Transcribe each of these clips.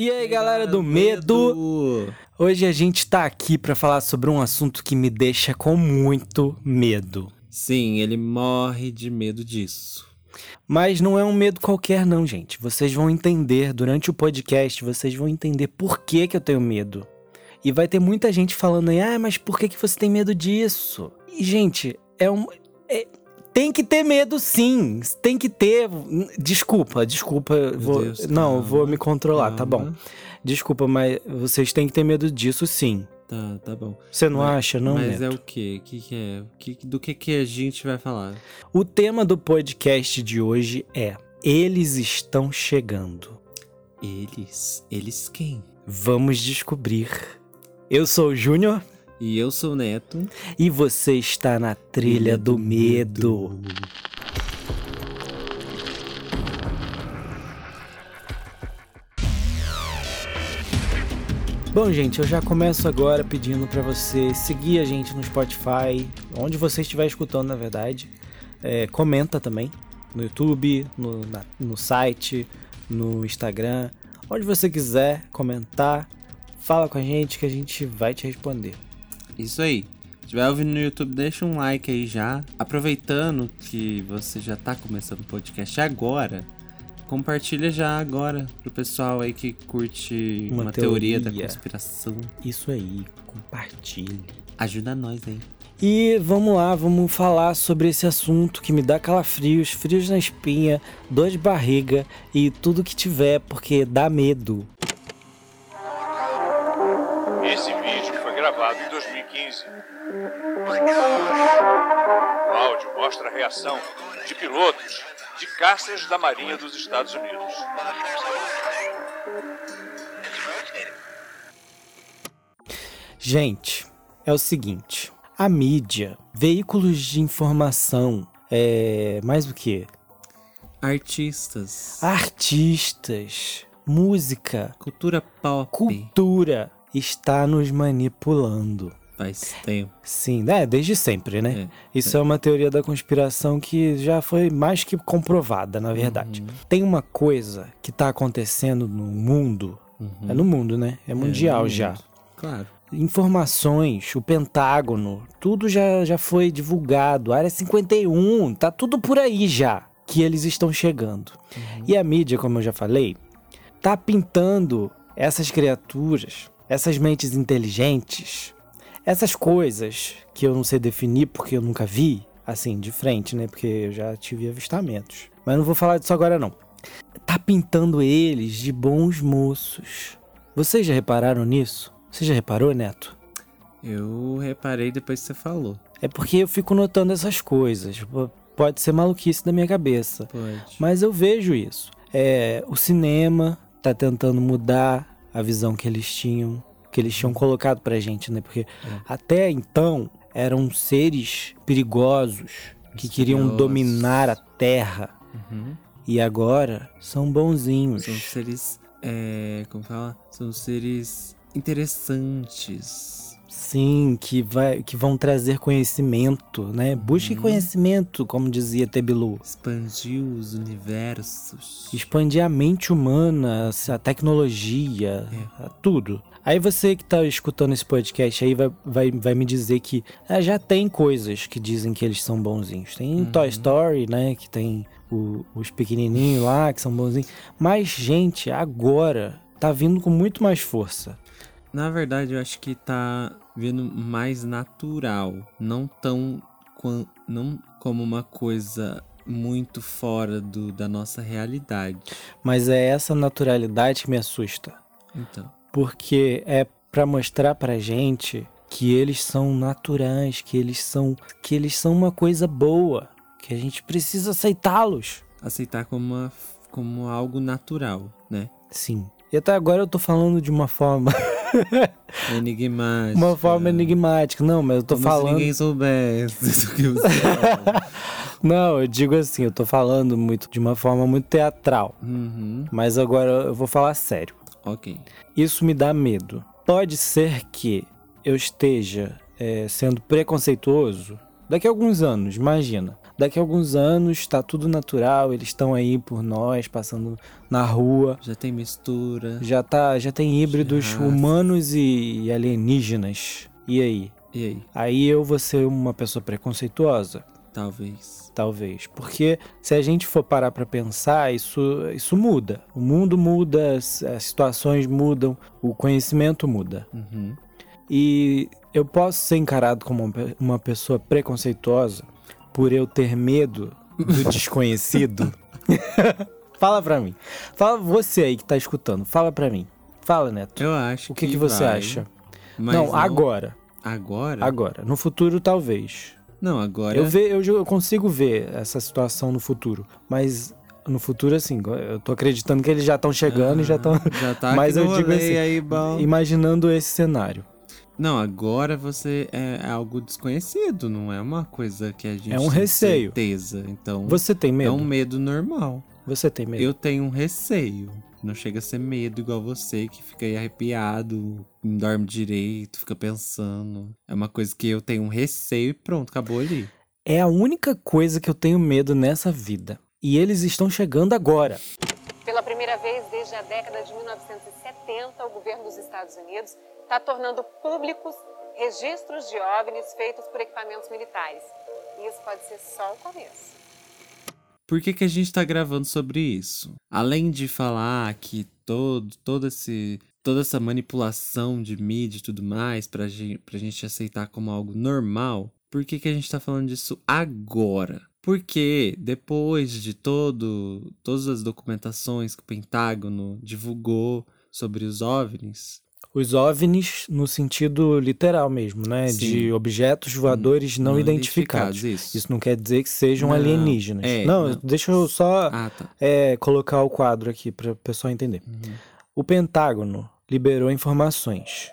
E aí, galera do medo? Hoje a gente tá aqui para falar sobre um assunto que me deixa com muito medo. Sim, ele morre de medo disso. Mas não é um medo qualquer não, gente. Vocês vão entender durante o podcast, vocês vão entender por que que eu tenho medo. E vai ter muita gente falando aí, ah, mas por que que você tem medo disso? E, gente, é um... É, tem que ter medo, sim. Tem que ter. Desculpa, desculpa. Vou, Deus, não, calma, vou me controlar, tá bom. calma. Desculpa, mas vocês têm que ter medo disso, sim. Tá, tá bom. Você não Mas- acha, não, Mas Neto? é o quê? O que, que é? Que, do que, que a gente vai falar? O tema do podcast de hoje é Eles estão chegando. Eles? Eles quem? Vamos descobrir. Eu sou o Júnior E eu sou o Neto. e você está na trilha do medo. Bom, gente, eu já começo agora pedindo pra você seguir a gente no Spotify, onde você estiver escutando, na verdade. É, comenta também no YouTube, no, na- no site, no Instagram, onde você quiser comentar, fala com a gente que a gente vai te responder. Isso aí. Se estiver ouvindo no YouTube, deixa um like aí já. Aproveitando que você já tá começando o podcast agora, compartilha já agora pro pessoal aí que curte Uma uma, teoria. da teoria. conspiração. Isso aí, compartilhe. Ajuda nós aí. E vamos lá, vamos falar sobre esse assunto que me dá calafrios, frios na espinha, dor de barriga e tudo que tiver, porque dá medo. Esse 2015. O áudio mostra a reação de pilotos de caças da Marinha dos Estados Unidos. Gente, é o seguinte: a mídia, veículos de informação, é. Mais o que? Artistas. Artistas, música, Cultura pop. cultura está nos manipulando. Faz tempo. Sim, é, desde sempre, né? É, Isso é. uma teoria da conspiração que já foi mais que comprovada, na verdade. Tem uma coisa que tá acontecendo no mundo, é no mundo, né? É mundial no já. mundo. Claro. Informações, o Pentágono, tudo já, já foi divulgado. Área 51, tá tudo por aí já que eles estão chegando. E a mídia, como eu já falei, tá pintando essas criaturas, essas mentes inteligentes, essas coisas que eu não sei definir porque eu nunca vi, assim, de frente, né? Porque eu já tive avistamentos. Mas não vou falar disso agora, não. Tá pintando eles de bons moços. Vocês já repararam nisso? Você já reparou, Neto? Eu reparei depois que você falou. É porque eu fico notando essas coisas. Pode ser maluquice da minha cabeça. Pode. Mas eu vejo isso. É, o cinema tá tentando mudar a visão que eles tinham, que eles tinham colocado pra gente, né? Porque até então eram seres perigosos que queriam dominar a Terra. Uhum. E agora são bonzinhos. São seres. É. Como fala? São seres interessantes. Sim, que, vai, que vão trazer conhecimento, né? Busque conhecimento, como dizia Tebilu. Expandiu os universos. Expandir a mente humana, a tecnologia, a tudo. Aí você que tá escutando esse podcast aí vai, vai, vai me dizer que ah, já tem coisas que dizem que eles são bonzinhos. Tem Toy Story, né? Que tem o- os pequenininhos lá que são bonzinhos. Mas, gente, agora tá vindo com muito mais força. Na verdade, eu acho que tá vindo mais natural. Não tão. Não como uma coisa muito fora do, da nossa realidade. Mas é essa naturalidade que me assusta. Então. porque é pra mostrar pra gente que eles são naturais, que eles são que eles são uma coisa boa, que a gente precisa aceitá-los. Aceitar como, uma, como algo natural, né? Sim. E até agora eu tô falando de uma forma, Enigmático. uma forma enigmática. Não, mas eu tô Como falando, se ninguém soubesse do que você fala. não, eu digo assim, eu tô falando muito de uma forma muito teatral. uhum. Mas agora eu vou falar sério. Ok. Isso me dá medo. Pode ser que eu esteja é, sendo preconceituoso daqui a alguns anos, imagina. Daqui a alguns anos tá tudo natural, eles estão aí por nós, passando na rua. Já tem mistura. Já tá, já tem híbridos Já. humanos e alienígenas. E aí? E aí? Aí eu vou ser uma pessoa preconceituosa? Talvez. Talvez. Porque se a gente for parar pra pensar, isso, isso muda. O mundo muda, as, situações mudam, o conhecimento muda. Uhum. E eu posso ser encarado como uma pessoa preconceituosa por eu ter medo do desconhecido? fala pra mim. Fala você aí que tá escutando. Fala pra mim. Fala, Neto. Eu acho O que, que você vai, acha? mas não, agora. Agora? Agora. No futuro, talvez. Não, agora. Eu, ve, eu, eu consigo ver essa situação no futuro. Mas no futuro, assim, eu tô acreditando que eles já estão chegando e já estão. Já tá Mas eu digo assim, aí, bom. Imaginando esse cenário. Não, agora você é algo desconhecido, não é uma coisa que a gente É um tem receio. certeza. Então, Você tem é medo? um medo normal. Você tem medo? Eu tenho um receio. Não chega a ser medo igual você, que fica aí arrepiado, não dorme direito, fica pensando. É uma coisa que eu tenho um receio e pronto, acabou ali. É a única coisa que eu tenho medo nessa vida. E eles estão chegando agora. Pela primeira vez desde a década de 1970, o governo dos Estados Unidos está tornando públicos registros de OVNIs feitos por equipamentos militares. Isso pode ser só o começo. Por que, que a gente tá gravando sobre isso? Além de falar que todo, todo esse, toda essa manipulação de mídia e tudo mais pra gente, pra gente aceitar como algo normal, por que, que a gente tá falando disso agora? Porque depois de todo, todas as documentações que o Pentágono divulgou sobre os OVNIs, Os OVNIs no sentido literal mesmo, né? Sim. De objetos voadores não, identificados. Isso. Isso não quer dizer que sejam Não, alienígenas. é, não, não. deixa eu só Ah, tá. é, colocar o quadro aqui para o pessoal entender. Uhum. O Pentágono liberou informações.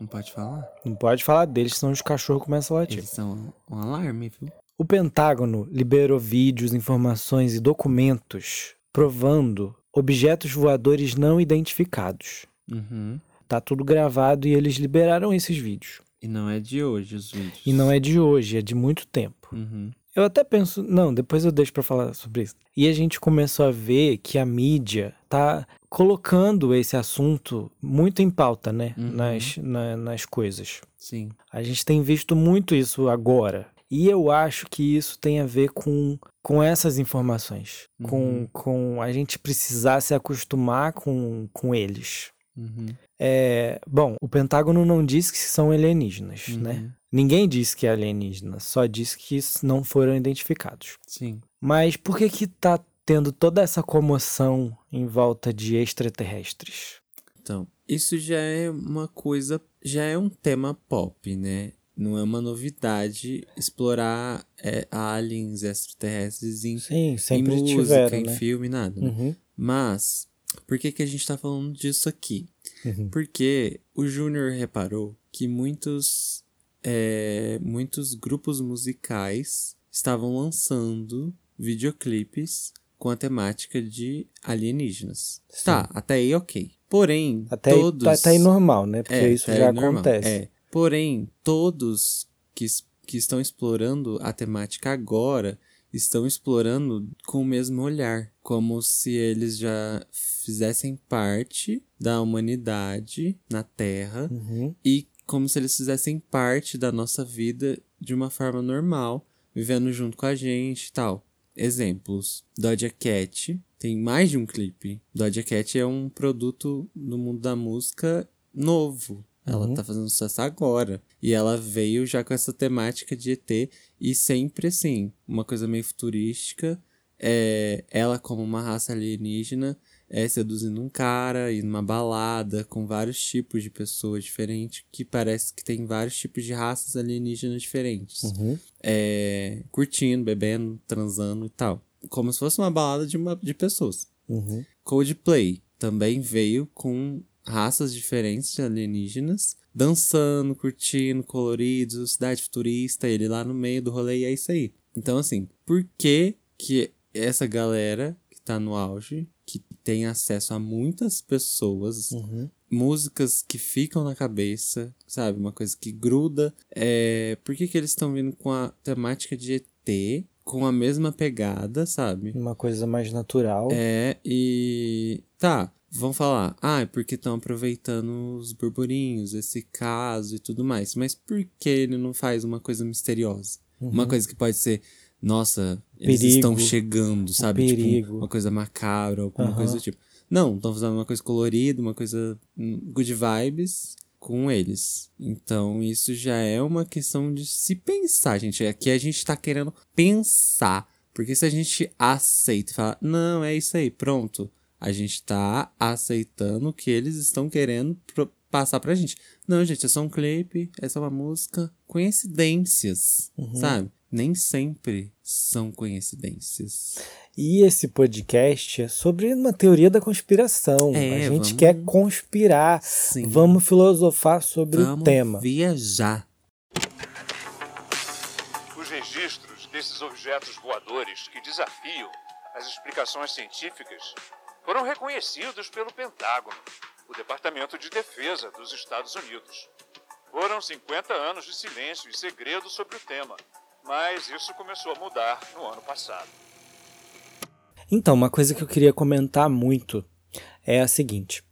Não pode falar? Não pode falar deles, senão os cachorros começam a latir. Eles são um alarme, viu? O Pentágono liberou vídeos, informações e documentos provando objetos voadores não identificados. Uhum. Tá tudo gravado e eles liberaram esses vídeos. E não é de hoje os vídeos. E não é de hoje, é de muito tempo. Uhum. Eu até penso, não, depois eu deixo pra falar sobre isso. E a gente começou a ver que a mídia tá colocando esse assunto muito em pauta, né? Uhum. Nas, na- nas coisas. Sim. A gente tem visto muito isso agora. E eu acho que isso tem a ver com, com essas informações. Com, Uhum. com a gente precisar se acostumar com, com eles. Uhum. É, bom, o Pentágono não diz que são alienígenas, né? Uhum. Ninguém disse que é alienígena, só disse que não foram identificados. Sim. Mas por que que tá tendo toda essa comoção em volta de extraterrestres? Então, isso já é uma coisa, já é um tema pop, né? Não é uma novidade explorar é, aliens extraterrestres em, Sim, em sempre música, tiveram, em né? filme, nada. né? Uhum, Mas, por que, que a gente tá falando disso aqui? Uhum. Porque o Júnior reparou que muitos, é, muitos grupos musicais estavam lançando videoclipes com a temática de alienígenas. Sim. Tá, até aí ok. Porém, Até, aí- todos... tá, tá aí normal, né? Porque É, isso tá já aí normal, acontece. é. Porém, todos que, que estão explorando a temática agora estão explorando com o mesmo olhar, como se eles já fizessem parte da humanidade na Terra Uhum, e como se eles fizessem parte da nossa vida de uma forma normal, vivendo junto com a gente e tal. Exemplos: Doja Cat tem mais de um clipe. Doja Cat é um produto no mundo da música novo. Ela Uhum. tá fazendo sucesso agora. E ela veio já com essa temática de ET e sempre assim, uma coisa meio futurística. É, ela como uma raça alienígena é seduzindo um cara e numa balada com vários tipos de pessoas diferentes que parece que tem vários tipos de raças alienígenas diferentes. uhum. É, curtindo, bebendo, transando e tal. Como se fosse uma balada de, uma, de pessoas. Uhum. Coldplay também veio com raças diferentes de alienígenas, dançando, curtindo, coloridos, cidade futurista, ele lá no meio do rolê e é isso aí. Então, assim, por que que essa galera que tá no auge, que tem acesso a muitas pessoas, Uhum. músicas que ficam na cabeça, sabe? Uma coisa que gruda. É... Por que, que eles estão vindo com a temática de ET com a mesma pegada, sabe? Uma coisa mais natural. É, e. Tá, vão falar, ah, é porque estão aproveitando os burburinhos, esse caso e tudo mais. Mas por que ele não faz uma coisa misteriosa? Uma coisa que pode ser, nossa, eles Perigo. estão chegando, sabe? Tipo, uma coisa macabra, alguma Aham. coisa do tipo. Não, estão fazendo uma coisa colorida, uma coisa hum, good vibes com eles. Então, isso já é uma questão de se pensar, gente. Aqui a gente tá querendo pensar. Porque se a gente aceita e fala, não, é isso aí, pronto. A gente tá aceitando o que eles estão querendo pro- passar pra gente. Não, gente, é só um clipe, é só uma música. Coincidências, sabe? Nem sempre são coincidências. E esse podcast é sobre uma teoria da conspiração. É, a gente vamos- quer conspirar. Sim. Vamos filosofar sobre Vamos o tema. viajar. Os registros desses objetos voadores que desafiam as explicações científicas foram reconhecidos pelo Pentágono, o Departamento de Defesa dos Estados Unidos. Foram 50 anos de silêncio e segredo sobre o tema, mas isso começou a mudar no ano passado. Então, uma coisa que eu queria comentar muito é a seguinte: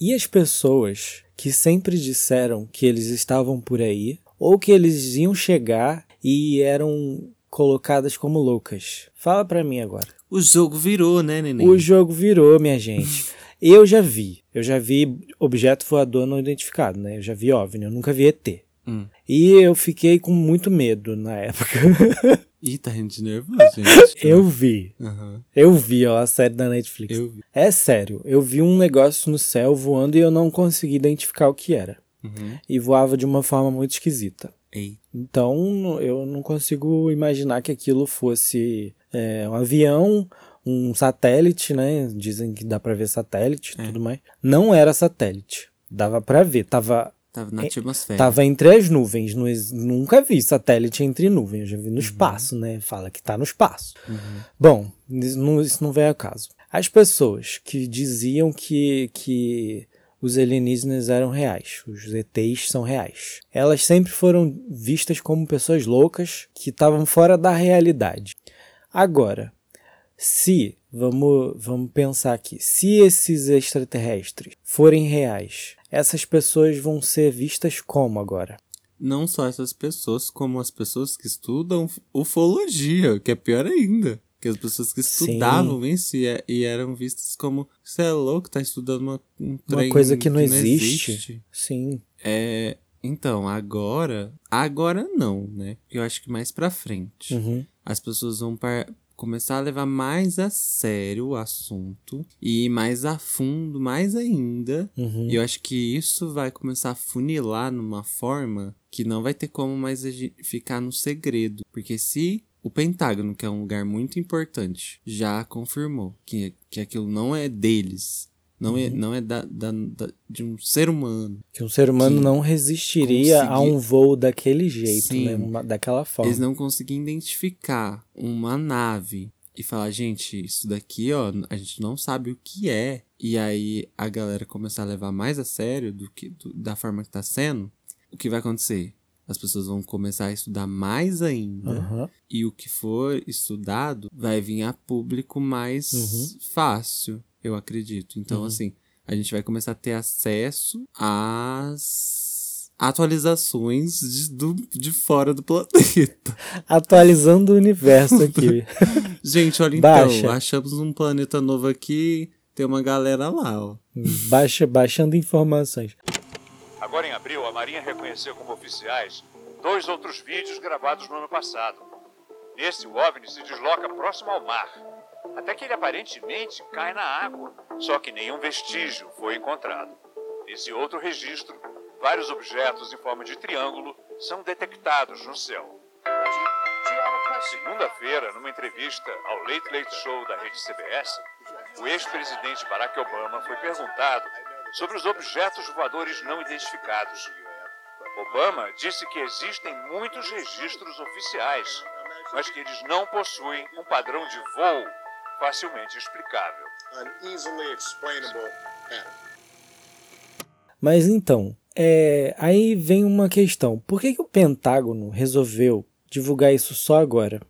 e as pessoas que sempre disseram que eles estavam por aí, ou que eles iam chegar e eram colocadas como loucas? Fala pra mim agora. O jogo virou, né, neném? O jogo virou, minha gente. Eu já vi, eu já vi objeto voador não identificado, né? Eu já vi OVNI, eu nunca vi ET. Hum. E eu fiquei com muito medo na época. Ih, tá rindo de nervoso, gente. eu vi. Aham, Eu vi, ó, a série da Netflix. É sério, eu vi um negócio no céu voando e eu não consegui identificar o que era. Uhum. E voava de uma forma muito esquisita. Ei. Então eu não consigo imaginar que aquilo fosse é, um avião, um satélite, né? Dizem que dá pra ver satélite e É. tudo mais. Não era satélite. Dava pra ver. Tava, Tava na atmosfera. tava entre as nuvens. Nunca vi satélite entre nuvens. Eu já vi no espaço, né? Fala que tá no espaço. Bom, isso não, isso não vem a caso. As pessoas que diziam que, que os alienígenas eram reais, os ETs são reais, elas sempre foram vistas como pessoas loucas que estavam fora da realidade. Agora, se, vamos, vamos pensar aqui, se esses extraterrestres forem reais, essas pessoas vão ser vistas como agora? Não só essas pessoas, como as pessoas que estudam ufologia, que é pior ainda. Que as pessoas que Sim. estudavam isso e, é- e eram vistas como você é louco, tá estudando uma, um Uma coisa que não, existe. existe." Sim. É, então, agora. Agora não, né? Eu acho que mais pra frente. Uhum. As pessoas vão começar a levar mais a sério o assunto e ir mais a fundo, mais ainda. Uhum. E eu acho que isso vai começar a funilar numa forma que não vai ter como mais ficar no segredo. Porque se o Pentágono, que é um lugar muito importante, já confirmou que, que aquilo não é deles, não é, não é da, da- da- de um ser humano, Que um ser humano não resistiria a consegui- um voo daquele jeito, Sim. né? Uma- daquela forma. eles não conseguiam identificar uma nave e falar, gente, isso daqui, ó, a gente não sabe o que é. E aí a galera começar a levar mais a sério do que do- da forma que tá sendo, o que vai acontecer? As pessoas vão começar a estudar mais ainda. Aham. E o que for estudado vai vir a público mais Uhum. fácil, eu acredito. Então, Uhum. assim, a gente vai começar a ter acesso às atualizações de, do, de fora do planeta. Atualizando o universo aqui. Gente, olha Baixa. então, achamos um planeta novo aqui, tem uma galera lá, ó. Baixa, baixando informações. Agora em abril, a Marinha reconheceu como oficiais dois outros vídeos gravados no ano passado. Nesse, o OVNI se desloca próximo ao mar, até que ele aparentemente cai na água, só que nenhum vestígio foi encontrado. Nesse outro registro, vários objetos em forma de triângulo são detectados no céu. Segunda-feira, numa entrevista ao Late Late Show da rede CBS, o ex-presidente Barack Obama foi perguntado sobre os objetos voadores não identificados. Obama disse que existem muitos registros oficiais, mas que eles não possuem um padrão de voo facilmente explicável. Mas então, é, aí vem uma questão. Por que, que o Pentágono resolveu divulgar isso só agora?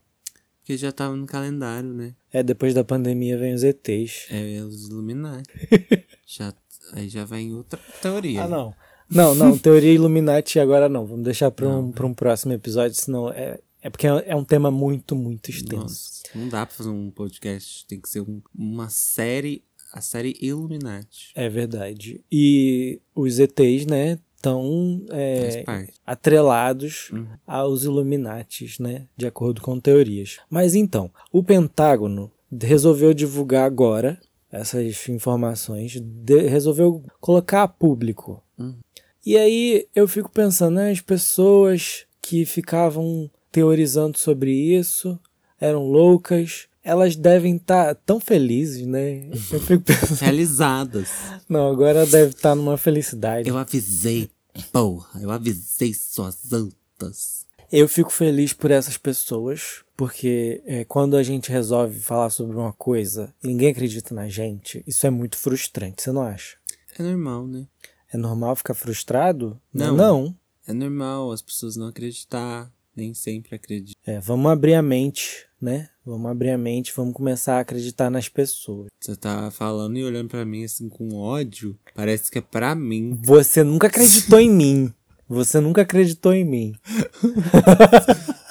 Porque já tava no calendário, né? É, depois da pandemia vem os ETs. É os Illuminati. já, aí já vem outra teoria. Ah, não. Não, não, teoria Illuminati agora não. Vamos deixar para um, pra um próximo episódio, senão é, é porque é é um tema muito, muito extenso. Nossa, não dá pra fazer um podcast. Tem que ser um- uma série. A série Illuminati. É verdade. E os ETs, né, estão é, atrelados Uhum. aos Illuminatis, né, de acordo com teorias. Mas então, o Pentágono resolveu divulgar agora essas informações, de- resolveu colocar a público. Uhum. E aí eu fico pensando, né, as pessoas que ficavam teorizando sobre isso eram loucas. Elas devem estar tão felizes, né? Eu fico pensando. Realizadas. Não, agora deve estar numa felicidade. Eu avisei, porra. Eu avisei suas antas. Eu fico feliz por essas pessoas, porque é, quando a gente resolve falar sobre uma coisa e ninguém acredita na gente, isso é muito frustrante, você não acha? É normal, né? É normal ficar frustrado? Não. Não. É normal as pessoas não acreditar. Nem sempre acreditam. É, vamos abrir a mente, né? Vamos abrir a mente, vamos começar a acreditar nas pessoas. Você tá falando e olhando pra mim assim com ódio. Parece que é pra mim. Você nunca acreditou em mim. Você nunca acreditou em mim.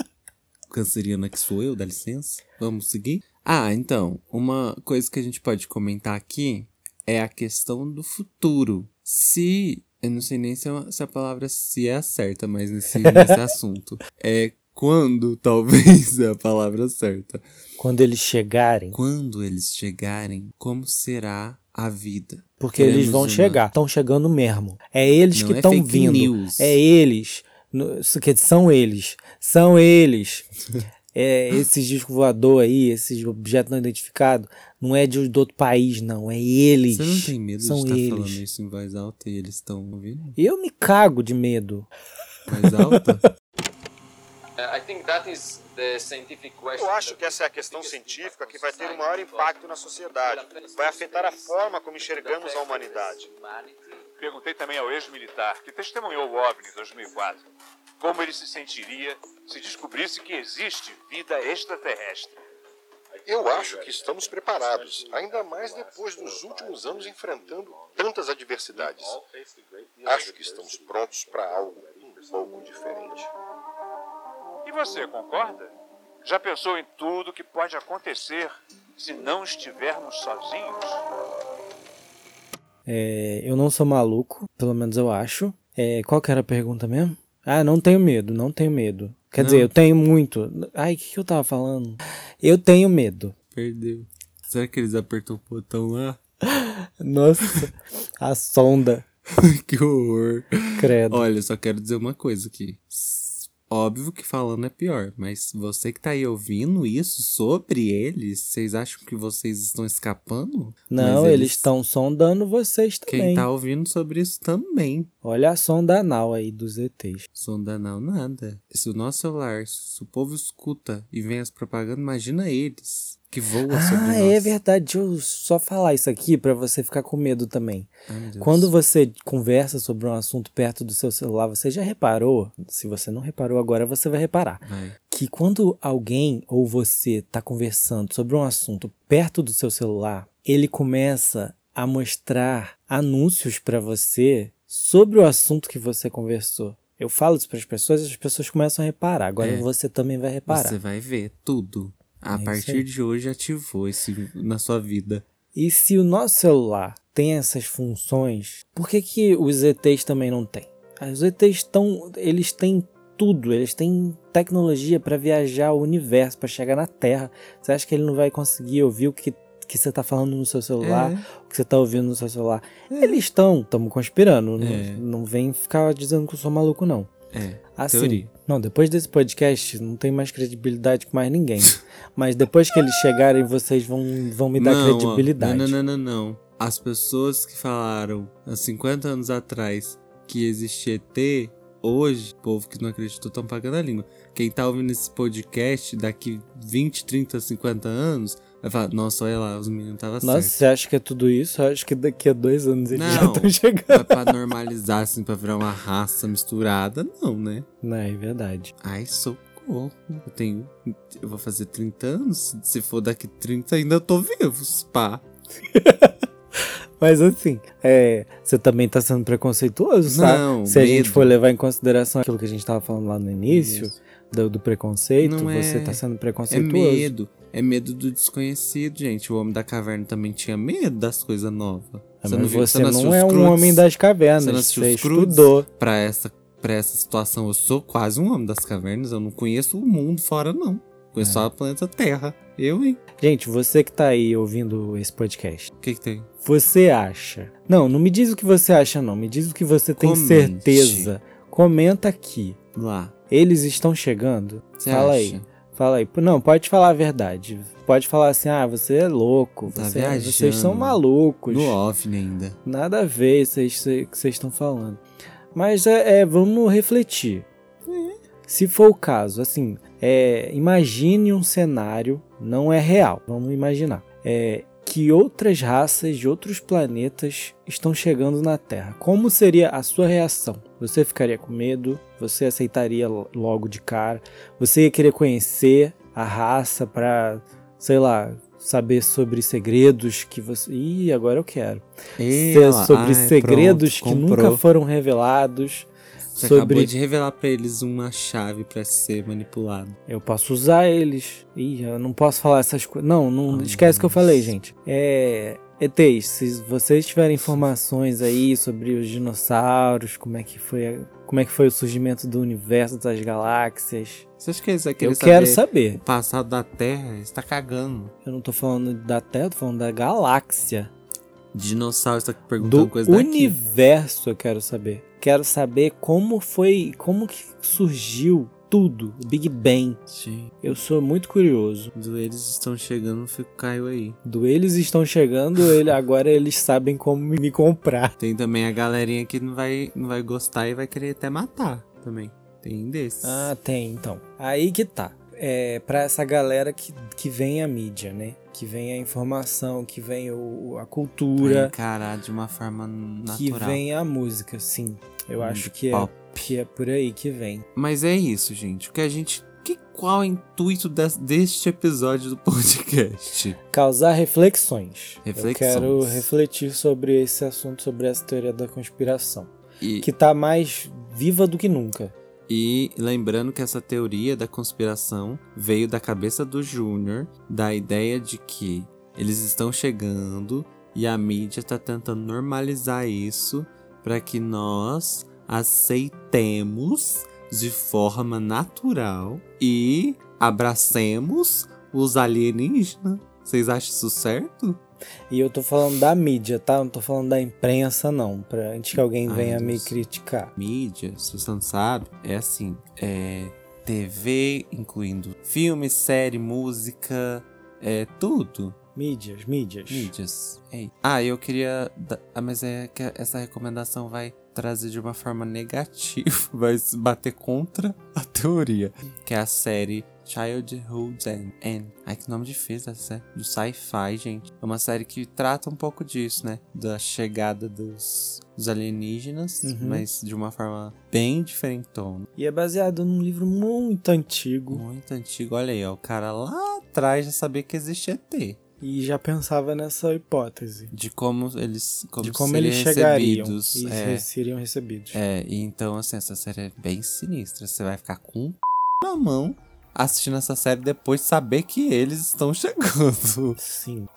Canceriana que sou eu, dá licença. Vamos seguir? Ah, então, uma coisa que a gente pode comentar aqui é a questão do futuro. Se. Eu não sei nem se a, se a palavra se é a certa, mas nesse, nesse assunto. É quando, talvez, é a palavra certa. Quando eles chegarem, Quando eles chegarem, como será a vida? porque Queremos eles vão uma- chegar. Estão chegando mesmo. É eles Não que é estão fake vindo. news. É eles. Que são eles. São eles. É, esses discos voador aí, esses objetos não identificados, não é de, de outro país, não. É eles. Você não tem medo São de estar eles. falando isso em voz alta e eles estão ouvindo? Eu me cago de medo. Voz alta? Uh, I think that is the scientific question. Eu acho que essa é a questão científica que vai ter o maior impacto na sociedade. Vai afetar a forma como enxergamos a humanidade. Perguntei também ao ex-militar, que testemunhou o OVNI em 2004, como ele se sentiria se descobrisse que existe vida extraterrestre. Eu acho que estamos preparados, ainda mais depois dos últimos anos enfrentando tantas adversidades. Acho que estamos prontos para algo um pouco diferente. E você, concorda? Já pensou em tudo que pode acontecer se não estivermos sozinhos? É, eu não sou maluco, pelo menos eu acho. É, qual que era a pergunta mesmo? Ah, não tenho medo, não tenho medo. Quer Não. dizer, eu tenho muito. Ai, o que, que eu tava falando? Eu tenho medo. Perdeu. Será que eles apertou o botão lá? Nossa, a sonda, que horror. credo. Olha, só quero dizer uma coisa aqui. Óbvio que falando é pior, mas você que tá aí ouvindo isso sobre eles, vocês acham que vocês estão escapando? não, Mas eles estão sondando vocês também. Quem tá ouvindo sobre isso também. Olha a sonda anal aí dos ETs. Sonda não, nada. Se o nosso celular, se o povo escuta e vem as propagandas, imagina eles que voam sobre Ah, é verdade. Deixa eu só falar isso aqui pra você ficar com medo também. Ai. Quando você conversa sobre um assunto perto do seu celular, você já reparou? Se você não reparou agora, você vai reparar. Que quando alguém ou você tá conversando sobre um assunto perto do seu celular, ele começa a mostrar anúncios pra você sobre o assunto que você conversou. Eu falo isso para as pessoas e as pessoas começam a reparar. Agora É. você também vai reparar. Você vai ver tudo. A É partir de hoje ativou esse na sua vida. E se o nosso celular tem essas funções, por que, que os ETs também não têm? Os ETs estão. Eles têm tudo, eles têm tecnologia para viajar o universo, para chegar na Terra. Você acha que ele não vai conseguir ouvir o que, que você tá falando no seu celular, É. o que você tá ouvindo no seu celular? Eles estão, estamos conspirando. É. Não, não vem ficar dizendo que eu sou maluco, não. É. Assim, Teoria. não, depois desse podcast não tem mais credibilidade com mais ninguém. Mas depois que eles chegarem, vocês vão, vão me dar Não, credibilidade. Não, não, não, não, não. As pessoas que falaram há 50 anos atrás que existia ET, hoje, o povo que não acreditou estão pagando a língua. Quem tá ouvindo esse podcast daqui 20, 30, 50 anos vai falar, nossa, olha lá, os meninos estavam Nossa, certos. você acha que é tudo isso? Eu acho que daqui a dois anos eles já Não, estão chegando. Mas pra normalizar, assim, pra virar uma raça misturada, não, né? Não, é verdade. Ai, socorro. Eu tenho. Eu vou fazer 30 anos. Se for daqui 30, ainda tô vivo, pá. Mas assim, é, você também tá sendo preconceituoso, sabe? Não, Se a gente medo. for levar em consideração aquilo que a gente tava falando lá no início, do, do preconceito, Não você é- tá sendo É preconceituoso. medo. É medo do desconhecido, gente. O homem da caverna também tinha medo das coisas novas. É, Você mas viu- você não os é um homem das Você cavernas, não você, os Croods? estudou. Pra essa, pra essa situação, eu sou quase um homem das cavernas. Eu não conheço o mundo fora, não. Conheço É. só a planeta Terra. Eu, hein? Gente, você que tá aí ouvindo esse podcast, O que que tem? você acha? Não, não me diz o que você acha, não. Me diz o que você tem Comente. certeza. Comenta aqui. Lá. Eles estão chegando? Você Fala acha? aí. Fala aí. Não, pode falar a verdade. Pode falar assim, ah, você é louco. Tá você- viajando. vocês são malucos. No OVNI ainda. Nada a ver aí que vocês estão falando. Mas é, é, vamos refletir. Se for o caso, assim, é, imagine um cenário, não é real, vamos imaginar. É, que outras raças de outros planetas estão chegando na Terra. Como seria a sua reação? Você ficaria com medo? Você aceitaria lo- logo de cara? Você ia querer conhecer a raça para, sei lá, saber sobre segredos que você. Ih, agora eu quero ser ó, sobre ai, segredos pronto, que nunca foram revelados. Você sobre acabou de revelar pra eles uma chave pra ser manipulado. eu posso usar eles. Ih, eu não posso falar essas coisas. Não, não Ai, esquece o que eu falei, gente. É, ETs, se vocês tiverem informações aí sobre os dinossauros, como é que foi, como é que foi o surgimento do universo das galáxias, Você acha que eles vão querer eu quero saber saber. o passado da Terra? Você tá cagando. Eu não tô falando da Terra, tô falando da galáxia. Dinossauro está perguntando do coisa daqui. universo eu quero saber. Quero saber como foi, como que surgiu tudo, o Big Bang. Gente, Eu sou muito curioso. quando eles estão chegando, fico Caio aí. Do eles estão chegando, ele, agora eles sabem como me comprar. Tem também a galerinha que não vai, não vai gostar e vai querer até matar também. Tem desses. Ah, tem então. Aí que tá. É para essa galera que, que vem a mídia, né? Que vem a informação, que vem o, a Pra cultura, encarar de uma forma que natural. vem a música, sim. Eu Hum, acho que é, que é por aí que vem. Mas é isso, gente. O que a gente. Que, qual é o intuito des- deste episódio do podcast? Causar reflexões. Eu Reflexões. quero refletir sobre esse assunto, sobre essa teoria da conspiração. E, Que tá mais viva do que nunca. e lembrando que essa teoria da conspiração veio da cabeça do Júnior, da ideia de que eles estão chegando e a mídia tá tentando normalizar isso para que nós aceitemos de forma natural e abracemos os alienígenas. Vocês acham isso certo? E eu tô falando da mídia, tá? Não tô falando da imprensa, não. Pra, antes que alguém Ai, venha me criticar. mídia, se você não sabe, é assim, é TV, incluindo filme, série, música, é tudo. Mídias, mídias. Mídias. Ei. Ah, eu queria. da- Ah, mas é que essa recomendação vai trazer de uma forma negativa, vai bater contra a teoria. Que é a série Childhood and. and. Ai, que nome difícil essa série. Do sci-fi, gente. É uma série que trata um pouco disso, né? Da chegada dos, dos alienígenas, Uhum. mas de uma forma bem diferentona. E é baseado num livro muito antigo. Muito antigo. Olha aí, ó. O cara lá atrás já sabia que existia ET. E já pensava nessa hipótese. De como eles, como de como eles chegariam e é, seriam recebidos. é, e então, assim, essa série é bem sinistra. Você vai ficar com um na mão assistindo essa série depois de saber que eles estão chegando. Sim.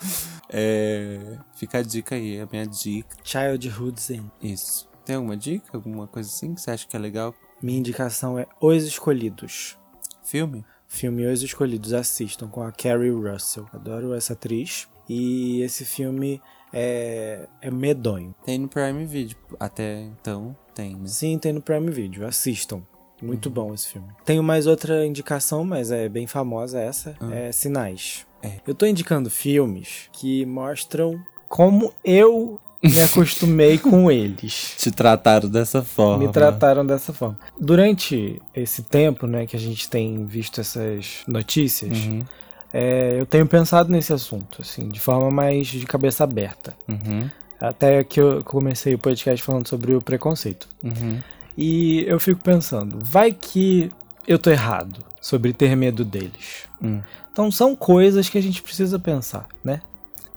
É, fica a dica aí, a minha dica. Childhood Zen. Isso. Tem alguma dica? Alguma coisa assim que você acha que é legal? Minha indicação é Os Escolhidos. Filme? Filme Os Escolhidos, assistam com a Carrie Russell. Adoro essa atriz. E esse filme é, é medonho. Tem no Prime Video. Até então, tem, né? Sim, tem no Prime Video. Assistam. Muito bom esse filme. Tenho mais outra indicação, mas é bem famosa essa. É Sinais. É. Eu tô indicando filmes que mostram como eu me acostumei com eles. Te trataram dessa forma. Me trataram dessa forma. Durante esse tempo, né, que a gente tem visto essas notícias, Uhum, é, eu tenho pensado nesse assunto, assim, de forma mais de cabeça aberta. uhum, Até que eu comecei o podcast falando sobre o preconceito. uhum. E eu fico pensando, vai que eu tô errado sobre ter medo deles? Hum. Então são coisas que a gente precisa pensar, né?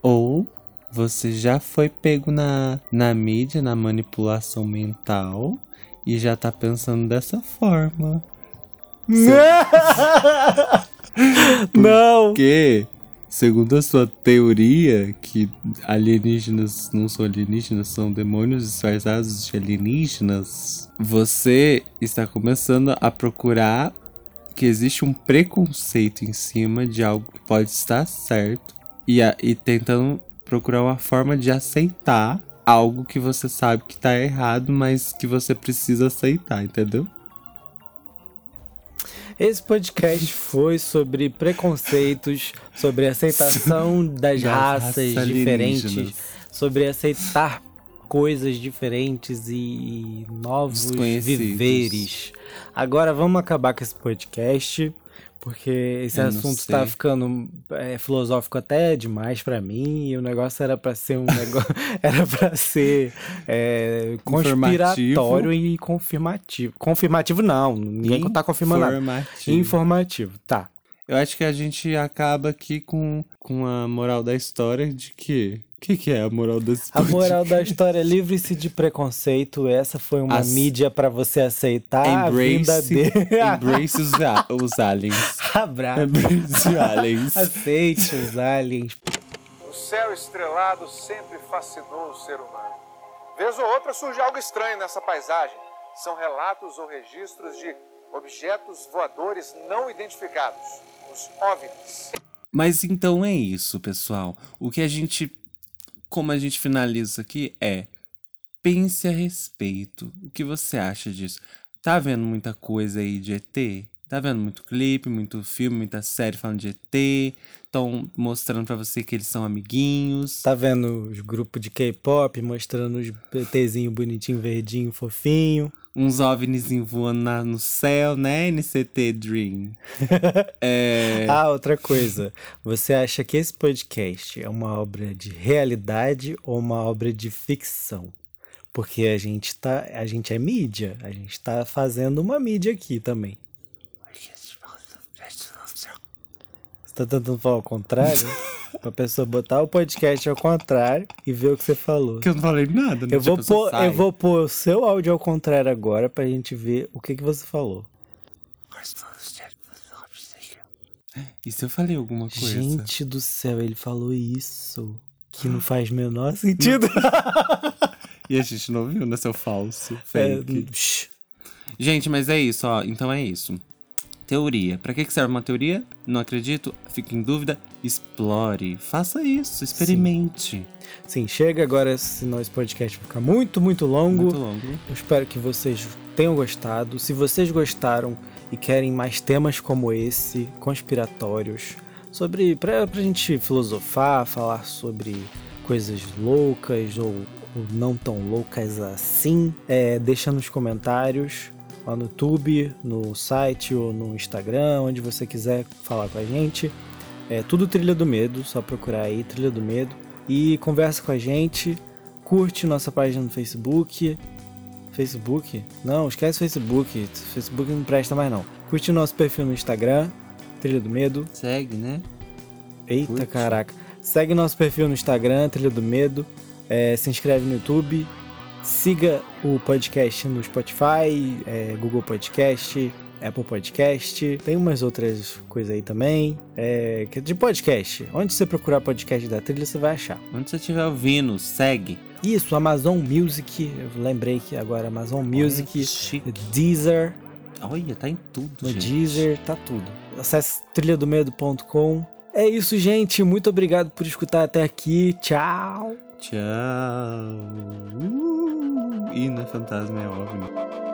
Ou você já foi pego na, na mídia, na manipulação mental e já tá pensando dessa forma. Não! Porque, segundo a sua teoria, que alienígenas não são alienígenas, são demônios disfarçados de alienígenas, você está começando a procurar que existe um preconceito em cima de algo que pode estar certo e, a- e tentando procurar uma forma de aceitar algo que você sabe que tá errado, mas que você precisa aceitar, entendeu? Esse podcast foi sobre preconceitos, sobre aceitação das raças raças diferentes, sobre aceitar coisas diferentes e novos viveres. Agora vamos acabar com esse podcast, porque esse Eu assunto tá ficando é, filosófico até demais pra mim. E o negócio era pra ser um negócio, era para ser é, conspiratório e confirmativo. Confirmativo não, ninguém tá confirmando nada. Informativo. Informativo, tá. Eu acho que a gente acaba aqui com, com a moral da história de que. O que, que é a moral desse A moral da história é livre-se de preconceito. Essa foi uma As- mídia pra você aceitar a vinda Embrace, dele. embrace os, a- os aliens. Abraço. Embrace os aliens. Aceite os aliens. O céu estrelado sempre fascinou o ser humano. Vez ou outra surge algo estranho nessa paisagem. São relatos ou registros de objetos voadores não identificados, os OVNIs. Mas então é isso, pessoal. O que a gente. Como a gente finaliza isso aqui é. Pense a respeito. O que você acha disso? Tá vendo muita coisa aí de ET? Tá vendo muito clipe, muito filme, muita série falando de ET? Estão mostrando pra você que eles são amiguinhos. Tá vendo os grupos de K-pop mostrando os PTzinho bonitinho, verdinho, fofinho. Uns OVNIs voando na- no céu, né? NCT Dream. é. Ah, outra coisa. Você acha que esse podcast é uma obra de realidade ou uma obra de ficção? Porque a gente tá, a gente é mídia, a gente tá fazendo uma mídia aqui também. Você tá tentando falar ao contrário? pra pessoa botar o podcast ao contrário e ver o que você falou. Que eu não falei nada, né? Eu vou, Tipo, pôr, eu vou pôr o seu áudio ao contrário agora pra gente ver o que, que você falou. E se eu falei alguma coisa? Gente do céu, ele falou isso. Que não faz o menor sentido. E a gente não viu, né, seu falso? É, Fake. shh. Gente, mas é isso, ó. Então é isso. Teoria. Pra que que serve uma teoria? Não acredito? Fique em dúvida? Explore. Faça isso. Experimente. Sim, chega agora, senão esse podcast vai ficar muito, muito longo. Muito longo. Eu espero que vocês tenham gostado. Se vocês gostaram e querem mais temas como esse, conspiratórios, sobre pra, pra gente filosofar, falar sobre coisas loucas ou, ou não tão loucas assim, é, deixa nos comentários lá no YouTube, no site ou no Instagram, onde você quiser falar com a gente. É tudo Trilha do Medo, só procurar aí Trilha do Medo e conversa com a gente, curte nossa página no Facebook, Facebook? Não, esquece Facebook. Facebook não presta mais não. Curte nosso perfil no Instagram, Trilha do Medo. Segue, né? Eita Curte. caraca. Segue nosso perfil no Instagram, Trilha do Medo. É, se inscreve no YouTube. Siga o podcast no Spotify, é, Google Podcast, Apple Podcast. Tem umas outras coisas aí também. É, é de podcast. Onde você procurar podcast da trilha, você vai achar. Onde você estiver ouvindo, segue. Isso, Amazon Music. Eu lembrei que agora Amazon Music, chique. Deezer. Olha, tá em tudo, No gente. Deezer, tá tudo. Acesse trilhadomedo.com. É isso, gente. Muito obrigado por escutar até aqui. Tchau. Tchau. Uh, Não é fantasma, é OVNI.